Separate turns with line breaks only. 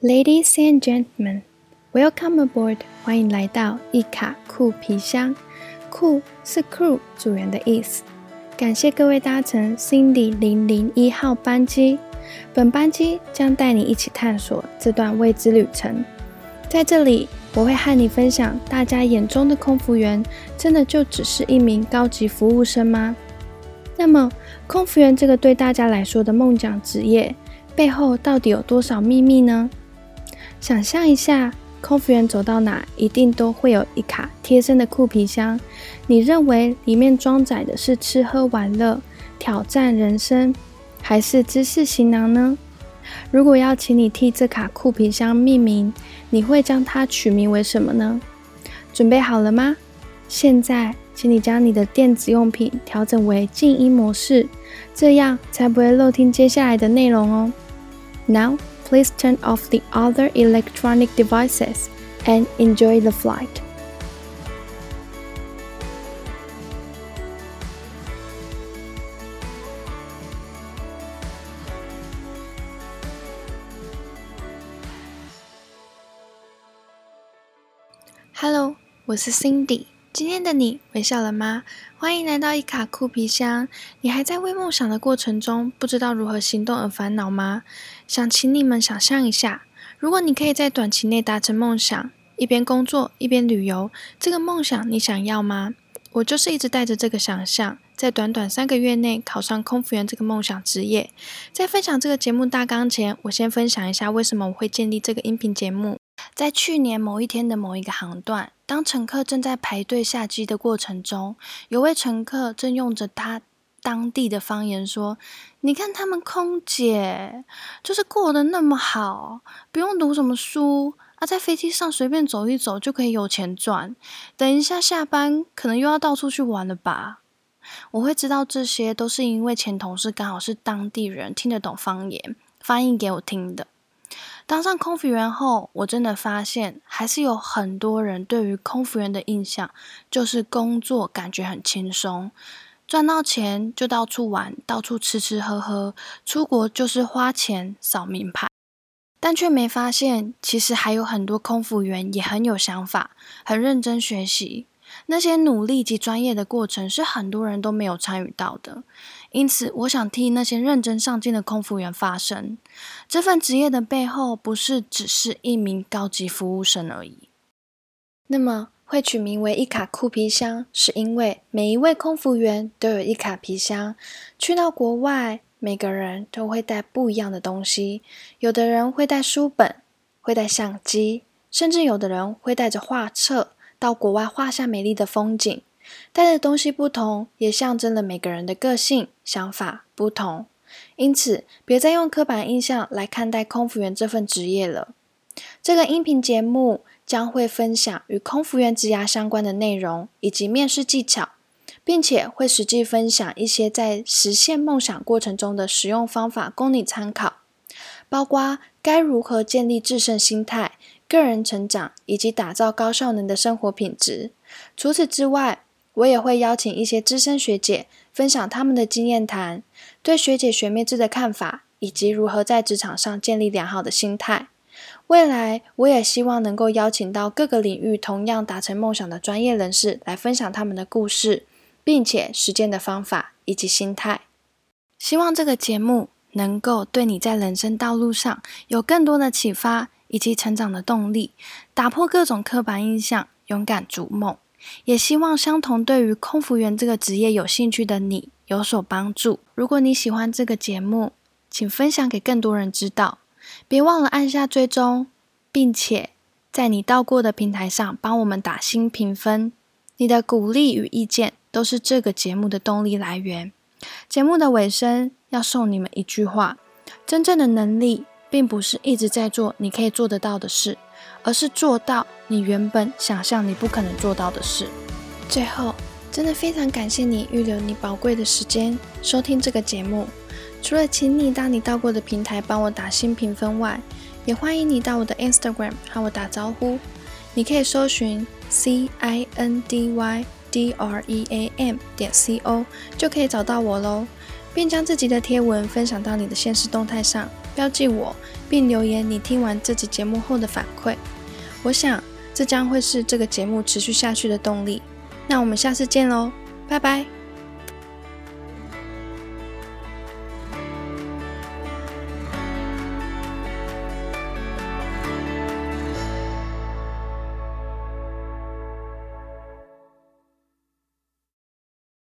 Ladies and gentlemen, welcome aboard！欢迎来到一卡酷皮箱。酷是 crew 组员的意思。感谢各位搭乘 Cindy 零零一号班机。本班机将带你一起探索这段未知旅程。在这里，我会和你分享大家眼中的空服员，真的就只是一名高级服务生吗？那么，空服员这个对大家来说的梦想职业，背后到底有多少秘密呢？想象一下，空服员走到哪，一定都会有一卡贴身的酷皮箱。你认为里面装载的是吃喝玩乐、挑战人生，还是知识行囊呢？如果要请你替这卡酷皮箱命名，你会将它取名为什么呢？准备好了吗？现在，请你将你的电子用品调整为静音模式，这样才不会漏听接下来的内容哦。Now, please turn off the other electronic devices and enjoy the flight. Hello，我是 Cindy。今天的你微笑了吗？欢迎来到一卡酷皮箱。你还在为梦想的过程中，不知道如何行动而烦恼吗？想请你们想象一下，如果你可以在短期内达成梦想，一边工作一边旅游，这个梦想你想要吗？我就是一直带着这个想象，在短短三个月内考上空服员这个梦想职业。在分享这个节目大纲前，我先分享一下为什么我会建立这个音频节目。在去年某一天的某一个航段，当乘客正在排队下机的过程中，有位乘客正用着他当地的方言说：“你看他们空姐就是过得那么好，不用读什么书啊，在飞机上随便走一走就可以有钱赚。等一下下班，可能又要到处去玩了吧？”我会知道这些都是因为前同事刚好是当地人，听得懂方言，翻译给我听的。当上空服员后，我真的发现，还是有很多人对于空服员的印象，就是工作感觉很轻松，赚到钱就到处玩，到处吃吃喝喝，出国就是花钱扫名牌，但却没发现，其实还有很多空服员也很有想法，很认真学习。那些努力及专业的过程是很多人都没有参与到的，因此我想替那些认真上进的空服员发声。这份职业的背后，不是只是一名高级服务生而已。那么，会取名为一卡酷皮箱，是因为每一位空服员都有一卡皮箱。去到国外，每个人都会带不一样的东西。有的人会带书本，会带相机，甚至有的人会带着画册。到国外画下美丽的风景，带的东西不同，也象征了每个人的个性、想法不同。因此，别再用刻板印象来看待空服员这份职业了。这个音频节目将会分享与空服员职涯相关的内容以及面试技巧，并且会实际分享一些在实现梦想过程中的实用方法，供你参考，包括该如何建立制胜心态。个人成长以及打造高效能的生活品质。除此之外，我也会邀请一些资深学姐分享他们的经验谈，对学姐学妹制的看法，以及如何在职场上建立良好的心态。未来，我也希望能够邀请到各个领域同样达成梦想的专业人士来分享他们的故事，并且实践的方法以及心态。希望这个节目能够对你在人生道路上有更多的启发。以及成长的动力，打破各种刻板印象，勇敢逐梦。也希望相同对于空服员这个职业有兴趣的你有所帮助。如果你喜欢这个节目，请分享给更多人知道。别忘了按下追踪，并且在你到过的平台上帮我们打新评分。你的鼓励与意见都是这个节目的动力来源。节目的尾声要送你们一句话：真正的能力。并不是一直在做你可以做得到的事，而是做到你原本想象你不可能做到的事。最后，真的非常感谢你预留你宝贵的时间收听这个节目。除了请你到你到过的平台帮我打新评分外，也欢迎你到我的 Instagram 和我打招呼。你可以搜寻 C I N D Y D R E A M 点 C O 就可以找到我喽，并将自己的贴文分享到你的现实动态上。标记我，并留言你听完这集节目后的反馈。我想这将会是这个节目持续下去的动力。那我们下次见喽，拜拜。